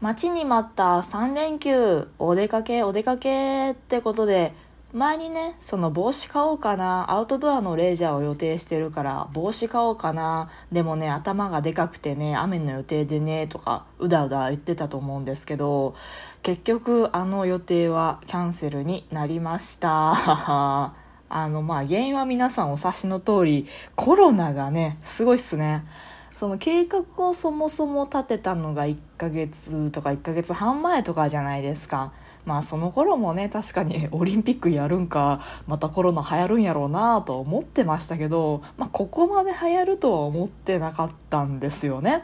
待ちに待った3連休お出かけお出かけってことで前にねその帽子買おうかなアウトドアのレジャーを予定してるから帽子買おうかなでもね頭がでかくてね雨の予定でねとかうだうだ言ってたと思うんですけど結局あの予定はキャンセルになりました。あのまあ原因は皆さんお察しの通りコロナがねすごいっすね。その計画をそもそも立てたのが1ヶ月とか1ヶ月半前とかじゃないですか。まあその頃もね確かに オリンピックやるんかまたコロナ流行るんやろうなと思ってましたけど、まあ、ここまで流行るとは思ってなかったんですよね。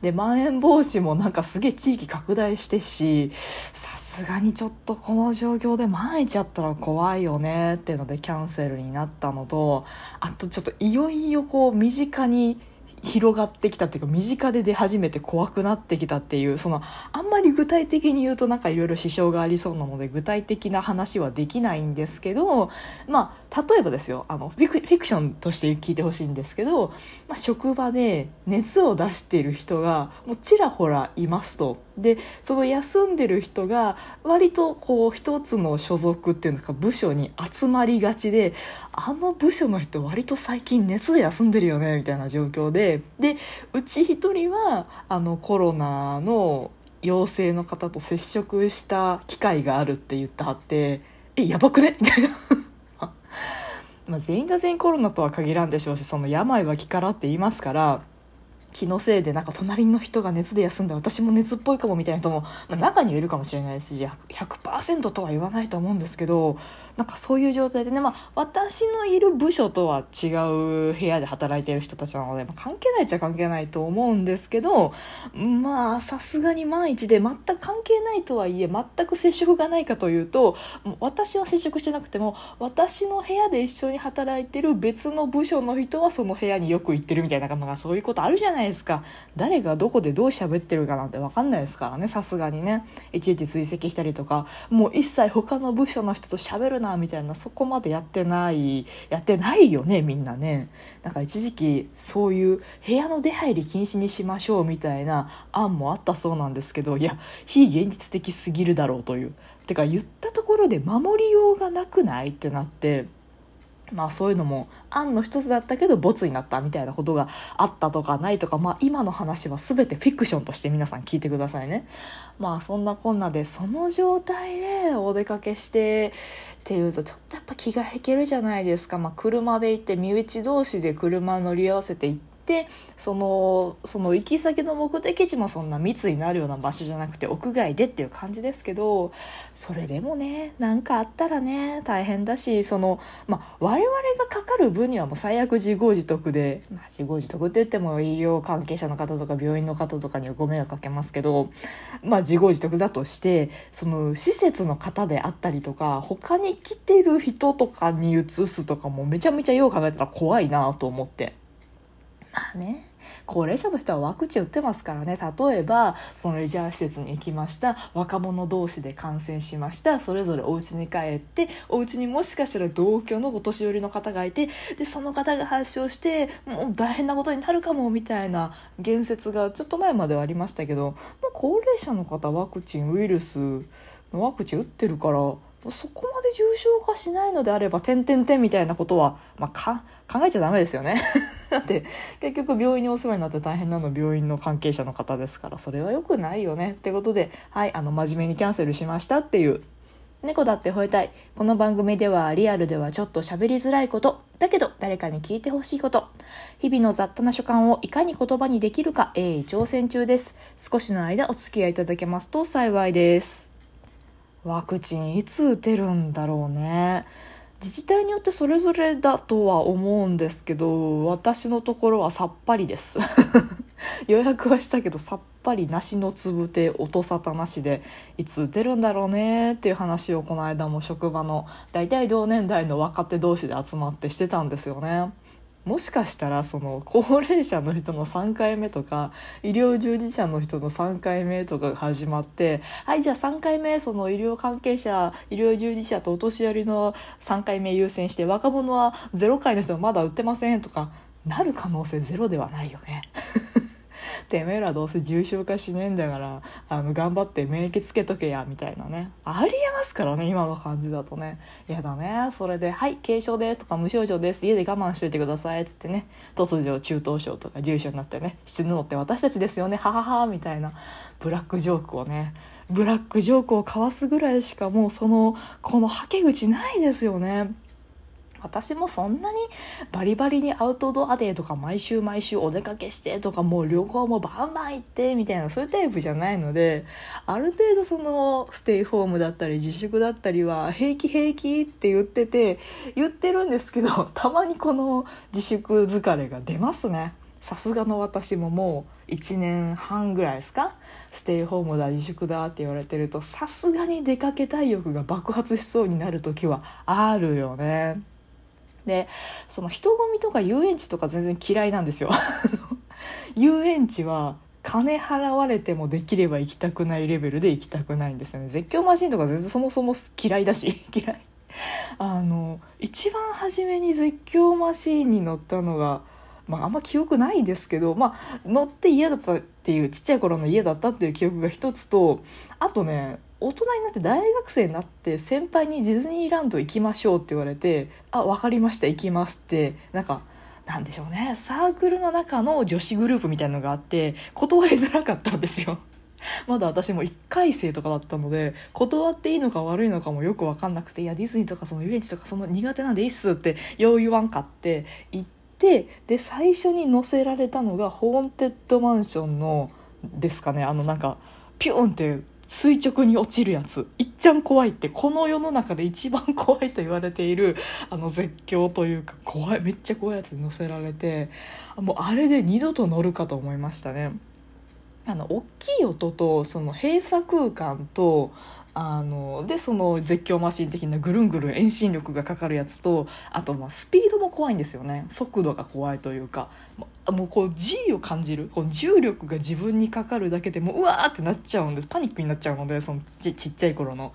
でまん延防止もなんかすげえ地域拡大してしさすがにちょっとこの状況で万一やったら怖いよねっていうのでキャンセルになったのとあとちょっといよいよこう身近に広がってきたっていうか身近で出始めて怖くなってきたっていうそのあんまり具体的に言うとなんかいろいろ支障がありそうなので具体的な話はできないんですけどまあ例えばですよあのフィクフィクションとして聞いてほしいんですけど、まあ、職場で熱を出している人がもうちらほらいますと。でその休んでる人が割とこう一つの所属っていうんですか部署に集まりがちであの部署の人割と最近熱で休んでるよねみたいな状況ででうち一人はあのコロナの陽性の方と接触した機会があるって言ってはってえやばくね？みたいな。まあ全員が全員コロナとは限らんでしょうしその病は気からって言いますから気のせいでなんか隣の人が熱で休んで私も熱っぽいかもみたいな人も、まあ、中にいるかもしれないですし100%とは言わないと思うんですけどなんかそういう状態でね、まあ、私のいる部署とは違う部屋で働いている人たちなので、まあ、関係ないっちゃ関係ないと思うんですけどまあさすがに万一で全く関係ないとはいえ全く接触がないかというと私は接触してなくても私の部屋で一緒に働いてる別の部署の人はその部屋によく行ってるみたいなのがそういうことあるじゃないないですか。誰がどこでどう喋ってるかなんて分かんないですからね。さすがにね。いちいち追跡したりとか。もう一切他の部署の人と喋るなみたいなそこまでやってないやってないよねみんなね。なんか一時期そういう部屋の出入り禁止にしましょうみたいな案もあったそうなんですけどいや非現実的すぎるだろうという。てか言ったところで守りようがなくないってなって。まあそういうのも案の一つだったけどボツになったみたいなことがあったとかないとかまあ今の話は全てフィクションとして皆さん聞いてくださいね。まあそんなこんなでその状態でお出かけしてっていうとちょっとやっぱ気が引けるじゃないですか。まあ車で行って身内同士で車乗り合わせて行ってでそのその行き先の目的地もそんな密になるような場所じゃなくて屋外でっていう感じですけどそれでもね何かあったらね大変だしその、まあ、我々がかかる分にはもう最悪自業自得で、まあ、自業自得って言っても医療関係者の方とか病院の方とかにはご迷惑かけますけど、まあ、自業自得だとしてその施設の方であったりとか他に来てる人とかに移すとかもめちゃめちゃよう考えたら怖いなと思って。まあね高齢者の人はワクチン打ってますからね。例えばそのレジャー施設に行きました。若者同士で感染しました。それぞれお家に帰ってお家にもしかしたら同居のお年寄りの方がいてでその方が発症してもう大変なことになるかもみたいな言説がちょっと前まではありましたけど、まあ、高齢者の方ワクチンウイルスのワクチン打ってるからそこまで重症化しないのであれば点々点みたいなことは、まあ、考えちゃダメですよね。だって結局病院にお世話になって大変なの病院の関係者の方ですからそれは良くないよねってことではいあの真面目にキャンセルしましたっていう猫だって吠えたい。この番組ではリアルではちょっと喋りづらいことだけど誰かに聞いてほしいこと。日々の雑多な所感をいかに言葉にできるか鋭意挑戦中です。少しの間お付き合いいただけますと幸いです。ワクチンいつ打てるんだろうね。自治体によってそれぞれだとは思うんですけど私のところはさっぱりです 予約はしたけどさっぱり梨のつぶて音沙汰なしでいつ打てるんだろうねっていう話をこの間も職場の大体同年代の若手同士で集まってしてたんですよね。もしかしたらその高齢者の人の3回目とか医療従事者の人の3回目とかが始まってはいじゃあ3回目その医療関係者医療従事者とお年寄りの3回目優先して若者は0回の人はまだ売ってませんとかなる可能性ゼロではないよね。てめえらどうせ重症化しねえんだからあの頑張って免疫つけとけやみたいなね。ありえますからね今の感じだとね。やだねそれで「はい軽症です」とか「無症状です」家で我慢しといてくださいってね。突如中等症とか重症になってね死ぬのって私たちですよねはははみたいなブラックジョークをね。ブラックジョークを交わすぐらいしかもうそのこのはけ口ないですよね。私もそんなにバリバリにアウトドアデーとか毎週毎週お出かけしてとかもう旅行もバンバン行ってみたいなそういうタイプじゃないのである程度そのステイホームだったり自粛だったりは平気平気って言ってて言ってるんですけど たまにこの自粛疲れが出ますねさすがの私ももう1年半ぐらいですか？ステイホームだ自粛だって言われてるとさすがに出かけたい欲が爆発しそうになる時はあるよね。でその人混みとか遊園地とか全然嫌いなんですよ。遊園地は金払われてもできれば行きたくないレベルで行きたくないんですよね。絶叫マシンとか全然そもそも嫌いだし。嫌い。あの一番初めに絶叫マシーンに乗ったのがまあ、あんま記憶ないですけど、まあ、乗って嫌だったっていうちっちゃい頃の家だったっていう記憶が一つとあとね大人になって大学生になって先輩にディズニーランド行きましょうって言われて「あ分かりました行きます」ってなんかなんでしょうねサークルの中の女子グループみたいなのがあって断りづらかったんですよ。まだ私も1回生とかだったので断っていいのか悪いのかもよく分かんなくて「いやディズニーとかその遊園地とかその苦手なんでいいっす」ってよう言わんかって行ってで最初に載せられたのがホーンテッドマンションのですかねあのなんかピュンって垂直に落ちるやつ。いっちゃん怖いってこの世の中で一番怖いと言われているあの絶叫というか怖いめっちゃ怖いやつに乗せられてもうあれで二度と乗るかと思いましたね。あの大きい音とその閉鎖空間とあのでその絶叫マシン的なぐるんぐるん遠心力がかかるやつとあとまあスピードも怖いんですよね。速度が怖いというか。もうこう G を感じる。こう重力が自分にかかるだけでもううわーってなっちゃうんです。パニックになっちゃうのでそのちちっちゃい頃の。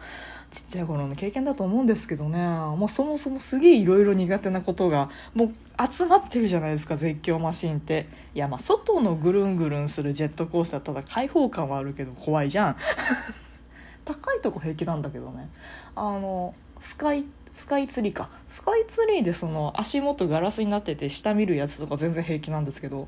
ちっちゃい頃の経験だと思うんですけどね、まあ、そもそもすげえいろいろ苦手なことがもう集まってるじゃないですか絶叫マシンって。いやまあ外のぐるんぐるんするジェットコースターただ開放感はあるけど怖いじゃん。高いとこ平気なんだけどね。あのスカイスカイツリーか。スカイツリーでその足元ガラスになってて下見るやつとか全然平気なんですけど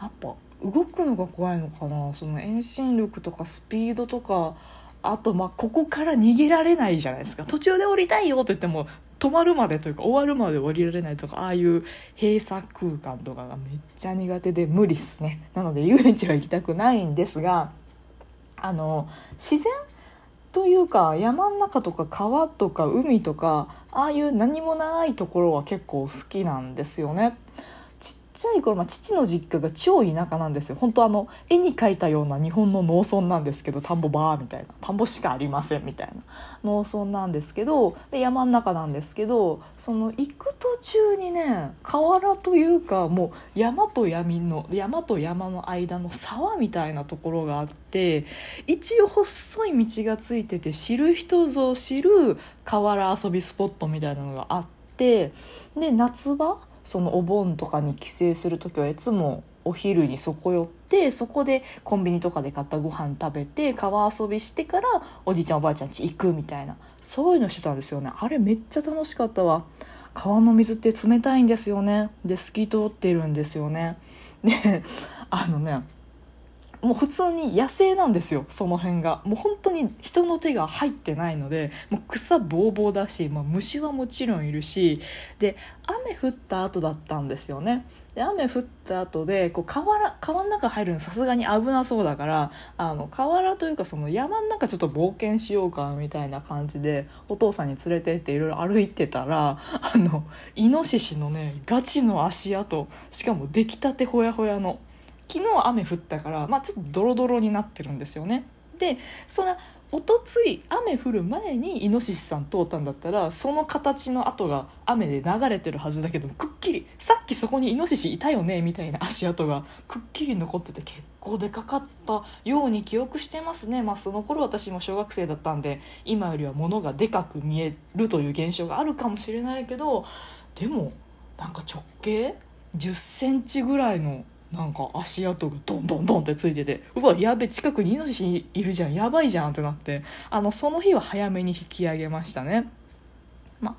やっぱ動くのが怖いのかな。その遠心力とかスピードとかあとまあここから逃げられないじゃないですか。途中で降りたいよって言っても止まるまでというか終わるまで降りられないとかああいう閉鎖空間とかがめっちゃ苦手で無理っすね。なので遊園地は行きたくないんですがあの自然というか山の中とか川とか海とかああいう何もないところは結構好きなんですよね。ちゃい頃、まあ、父の実家が超田舎なんですよ。本当あの絵に描いたような日本の農村なんですけど田んぼバーみたいな。田んぼしかありませんみたいな。農村なんですけどで山の中なんですけどその行く途中にね河原というかもう山と闇の山と山の間の沢みたいなところがあって一応細い道がついてて知る人ぞ知る河原遊びスポットみたいなのがあってで夏場そのお盆とかに帰省する時はいつもお昼にそこ寄ってそこでコンビニとかで買ったご飯食べて川遊びしてからおじいちゃんおばあちゃん家行くみたいなそういうのしてたんですよね。あれめっちゃ楽しかったわ。川の水って冷たいんですよね。で透き通ってるんですよね。であのねもう普通に野生なんですよその辺が。もう本当に人の手が入ってないのでもう草ぼうぼうだし、まあ、虫はもちろんいるしで雨降った後だったんですよね。で雨降った後でこう川川の中入るのさすがに危なそうだからあの河原というかその山の中ちょっと冒険しようかみたいな感じでお父さんに連れてっていろいろ歩いてたらあのイノシシのねガチの足跡しかも出来たてほやほやの。昨日雨降ったから、まあ、ちょっとドロドロになってるんですよね。でそのおとつい雨降る前にイノシシさん通ったんだったらその形の跡が雨で流れてるはずだけどくっきりさっきそこにイノシシいたよねみたいな 足跡がくっきり残ってて結構でかかったように記憶してますねまあその頃私も小学生だったんで今よりは物がでかく見えるという現象があるかもしれないけどでもなんか直径？1 0センチぐらいのなんか足跡がドンドンドンってついててうわやべ近くにイノシシいるじゃんやばいじゃんってなってあのその日は早めに引き上げましたね。まあ、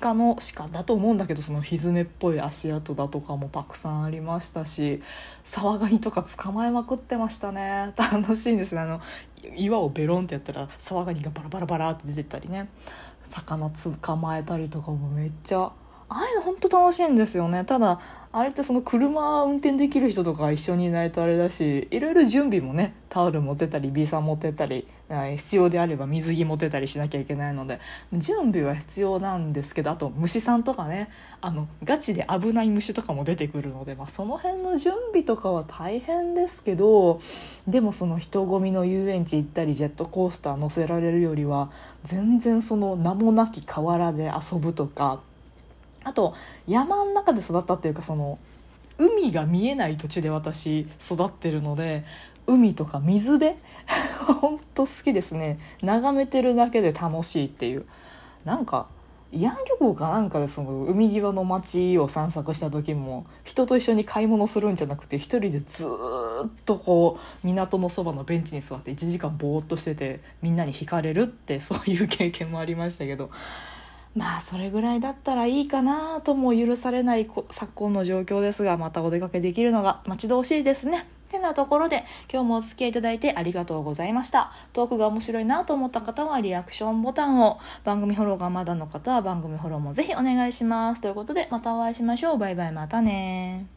鹿の鹿だと思うんだけどそのひずめっぽい足跡だとかもたくさんありましたしサワガニとか捕まえまくってましたね。楽しいんですね。あの岩をベロンってやったらサワガニがバラバラバラって出てたりね。魚捕まえたりとかもめっちゃああいうの本当楽しいんですよね。ただあれってその車運転できる人とか一緒にいないとあれだしいろいろ準備もねタオル持ってたりビーサー持ってたり必要であれば水着持ってたりしなきゃいけないので準備は必要なんですけどあと虫さんとかねあのガチで危ない虫とかも出てくるので、まあ、その辺の準備とかは大変ですけどでもその人混みの遊園地行ったりジェットコースター乗せられるよりは全然その名もなき河原で遊ぶとかあと山の中で育ったっていうかその海が見えない土地で私育ってるので海とか水辺本当好きですね。眺めてるだけで楽しいっていう。なんか慰安旅行かなんかでその海際の街を散策した時も人と一緒に買い物するんじゃなくて一人でずっとこう港のそばのベンチに座って1時間ぼーっとしててみんなに惹かれるってそういう経験もありましたけどまあそれぐらいだったらいいかなとも許されない昨今の状況ですがまたお出かけできるのが待ち遠しいですね。てなところで今日もお付き合いいただいてありがとうございました。トークが面白いなと思った方はリアクションボタンを番組フォローがまだの方は番組フォローもぜひお願いします。ということでまたお会いしましょう。バイバイまたね